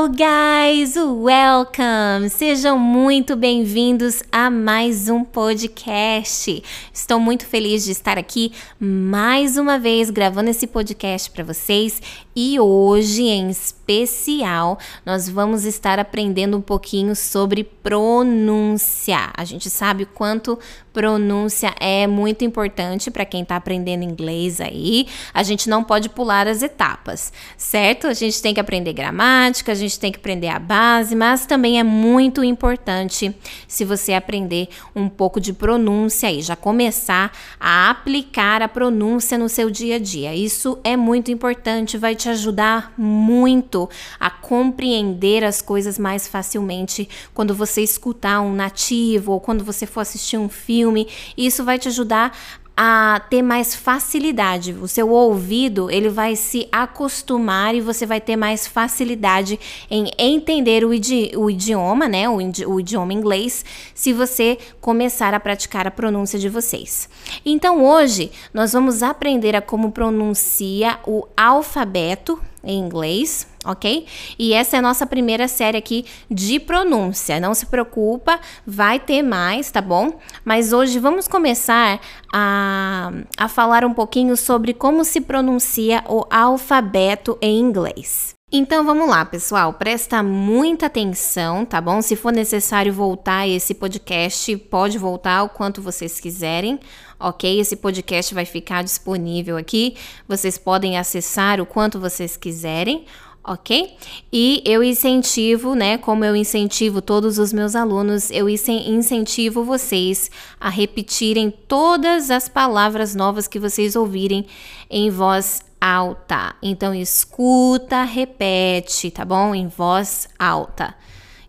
Hello, guys! Welcome! Sejam muito bem-vindos a mais um podcast. Estou muito feliz de estar aqui mais uma vez gravando esse podcast para vocês e hoje, em especial, nós vamos estar aprendendo um pouquinho sobre pronúncia. A gente sabe o quanto pronúncia é muito importante para quem está aprendendo inglês aí. A gente não pode pular as etapas, certo? A gente tem que aprender gramática, a gente tem que aprender a base, mas também é muito importante se você aprender um pouco de pronúncia e já começar a aplicar a pronúncia no seu dia a dia. Isso é muito importante, vai te ajudar muito a compreender as coisas mais facilmente quando você escutar um nativo ou quando você for assistir um filme. Isso vai te ajudar a ter mais facilidade. O seu ouvido, ele vai se acostumar e você vai ter mais facilidade em entender o, idi o idioma, né? O, o, idioma inglês, se você começar a praticar a pronúncia de vocês. Então, hoje, nós vamos aprender a como pronuncia o alfabeto em inglês, ok? E essa é a nossa primeira série aqui de pronúncia. Não se preocupa, vai ter mais, tá bom? Mas hoje vamos começar a, a falar um pouquinho sobre como se pronuncia o alfabeto em inglês. Então vamos lá, pessoal, presta muita atenção, tá bom? Se for necessário voltar esse podcast, pode voltar o quanto vocês quiserem, ok? Esse podcast vai ficar disponível aqui, vocês podem acessar o quanto vocês quiserem, ok? E eu incentivo, né? Como eu incentivo todos os meus alunos, eu incentivo vocês a repetirem todas as palavras novas que vocês ouvirem em voz alta. Então escuta, repete, tá bom? Em voz alta.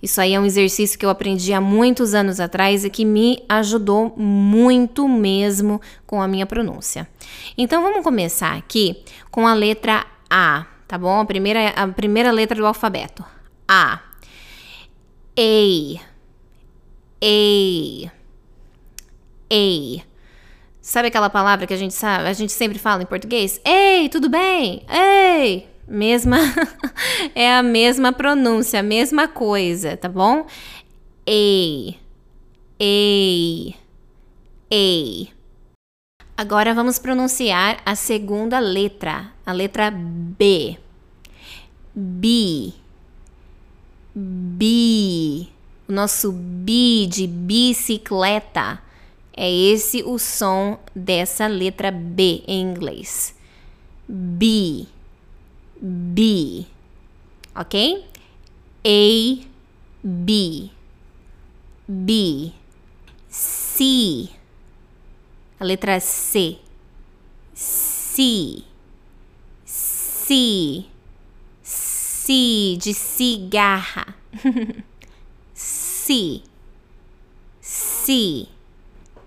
Isso aí é um exercício que eu aprendi há muitos anos atrás e que me ajudou muito mesmo com a minha pronúncia. Então vamos começar aqui com a letra A, tá bom? A primeira, a primeira letra do alfabeto. A. Ei. Ei. Ei. Sabe aquela palavra que a gente sabe, a gente sempre fala em português? Ei, tudo bem? Ei, mesma é a mesma pronúncia, a mesma coisa, tá bom? Ei. Ei. Ei. Agora vamos pronunciar a segunda letra, a letra B. B. B. O nosso B de bicicleta é esse o som dessa letra B em inglês. B. B. Ok? A, B. B. C. A letra C. C. C. C de cigarra. C. C.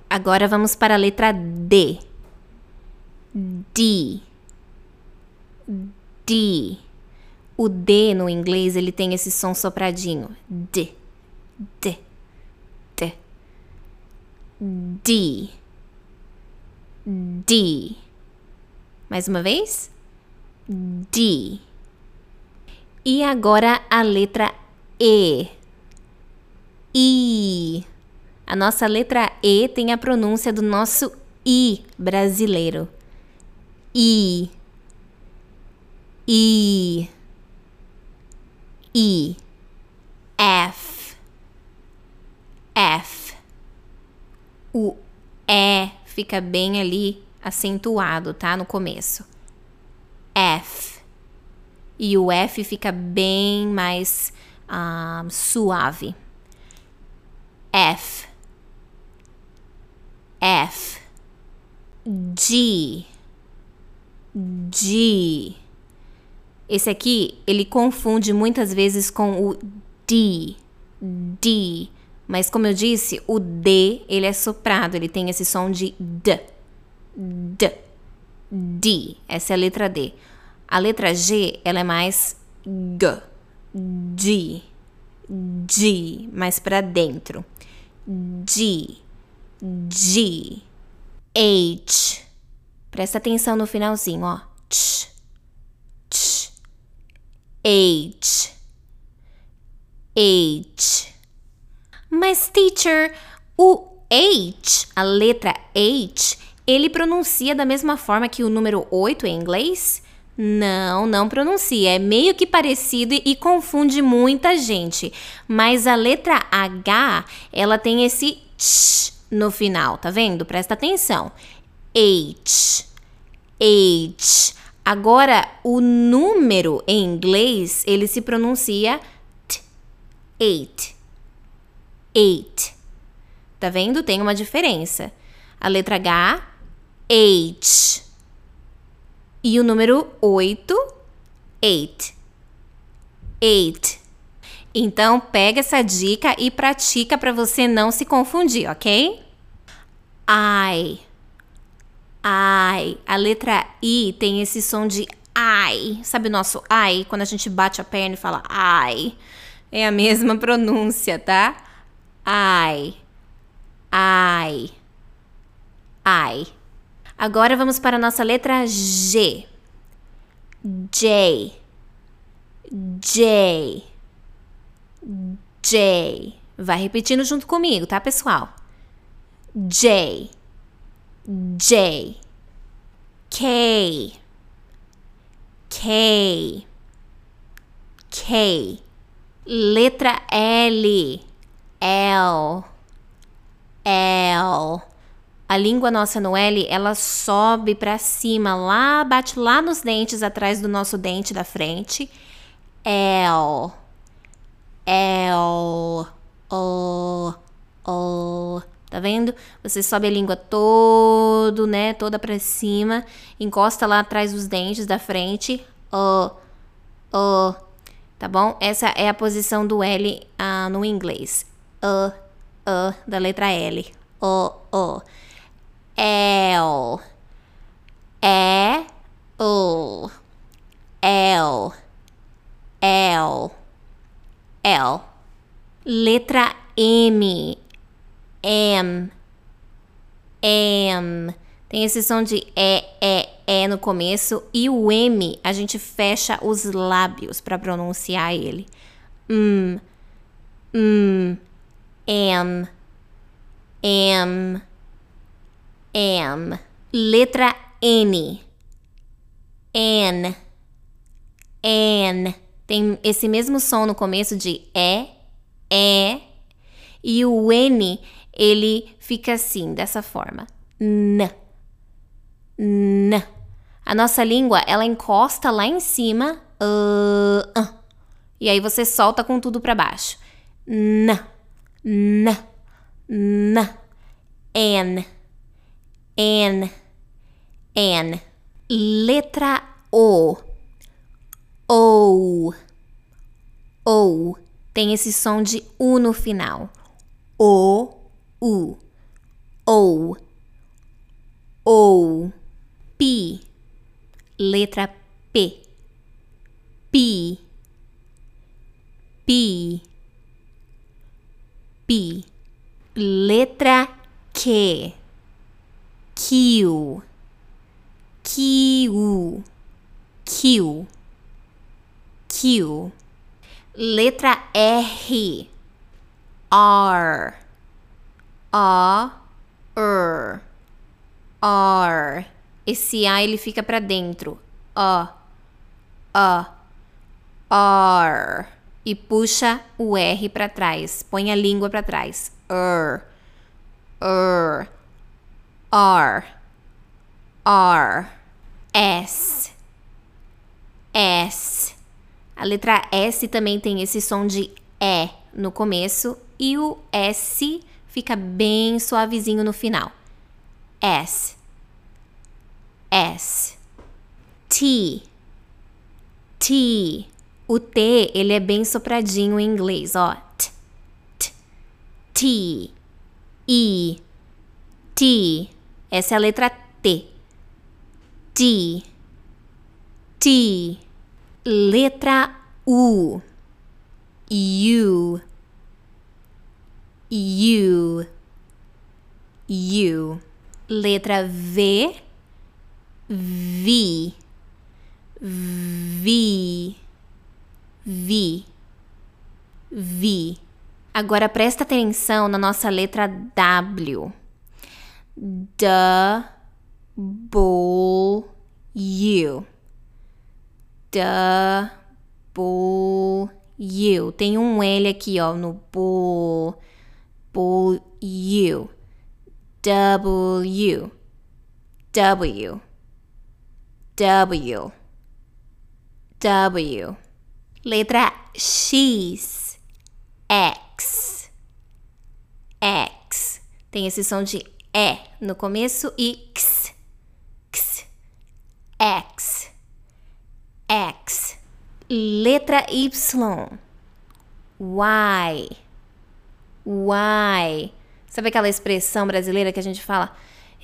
Agora vamos para a letra D. D. D. O D no inglês ele tem esse som sopradinho. D. D. D. D. D. Mais uma vez. D. E agora a letra E. I. A nossa letra E tem a pronúncia do nosso I brasileiro. I. I. I. F. F. O E fica bem ali acentuado, tá? No começo. F. E o F fica bem mais uh, suave. F. F. G. G. Esse aqui, ele confunde muitas vezes com o D. D. Mas como eu disse, o D, ele é soprado, ele tem esse som de D. D. D. Essa é a letra D. A letra G, ela é mais G. G. G, mais para dentro. G. G. H. Presta atenção no finalzinho, ó. Ch. Ch. H. H. Mas, teacher, o H, a letra H, ele pronuncia da mesma forma que o número 8 em inglês? Não, não pronuncia. É meio que parecido e, confunde muita gente. Mas a letra H, ela tem esse tch no final, tá vendo? Presta atenção. H. H. Agora, o número em inglês, ele se pronuncia t. Eight. Eight. Tá vendo? Tem uma diferença. A letra H, H. E o número 8, 8. 8. Então, pega essa dica e pratica para você não se confundir, ok? I. I. A letra I tem esse som de I. Sabe o nosso I? Quando a gente bate a perna e fala I. É a mesma pronúncia, tá? I. I. I. Agora vamos para a nossa letra G. J. J. J. Vai repetindo junto comigo, tá, pessoal? J. J. K. K. K. Letra L. L. L. A língua nossa no L, ela sobe para cima, lá, bate lá nos dentes atrás do nosso dente da frente. L. L. O. O. Tá vendo? Você sobe a língua todo, né? Toda para cima, encosta lá atrás dos dentes da frente. O. O. Tá bom? Essa é a posição do L uh, no inglês. O. O da letra L. O. O. L. E. O. L. L. L. Letra M. M. M. Tem esse som de E, E, E no começo. E o M, a gente fecha os lábios para pronunciar ele. M. M. M. M. M. Letra N. N. N. Tem esse mesmo som no começo de E, E. E o N, ele fica assim, dessa forma. N. N. A nossa língua, ela encosta lá em cima. Uh, uh, e aí você solta com tudo para baixo. N. N. N. N. N. N. Letra O. O. O. Tem esse som de U no final. O. U. O. O. Pi. Letra P. Pi. Pi. Pi. Letra Q. Q. Q. Q. Q. Letra R. R. A. R. R. Esse A ele fica para dentro. A. A. R. E puxa o R para trás. Põe a língua para trás. R. R. R. R. S. S. A letra S também tem esse som de E no começo e o S fica bem suavezinho no final. S. S. T. T. O T, ele é bem sopradinho em inglês, ó. T. T. T. E. T. Essa é a letra T. T. T. Letra U. U. U. U. Letra V. V. V. V. V. Agora presta atenção na nossa letra W. W. W. Tem um L aqui, ó, no bull. Bull. W. W. W. W. W. Letra X. X. X. Tem esse som de E no começo e X. X. X. X. Letra Y. Y. Y. Sabe aquela expressão brasileira que a gente fala?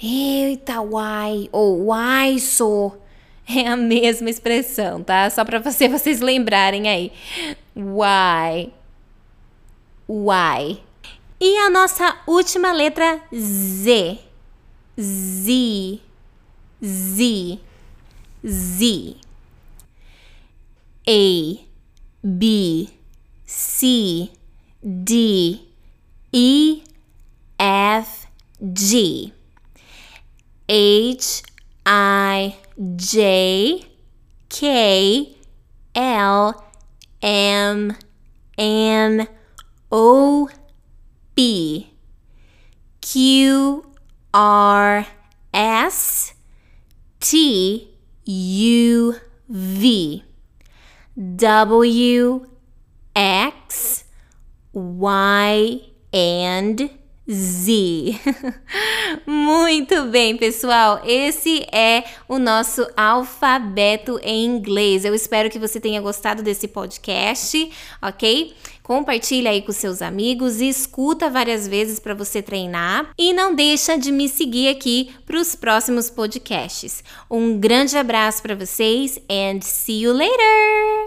Eita, uai! Ou uai, sou. É a mesma expressão, tá? Só para você, vocês lembrarem aí. Why? Why? E a nossa última letra Z. Z. Z. Z. A. B. C. D. E. F. G. H. I. J K L M N O Q R S T U V. W X Y and Z. Muito bem, pessoal. Esse é o nosso alfabeto em inglês. Eu espero que você tenha gostado desse podcast, ok? Compartilha aí com seus amigos escuta várias vezes para você treinar. E não deixa de me seguir aqui para os próximos podcasts. Um grande abraço para vocês and see you later!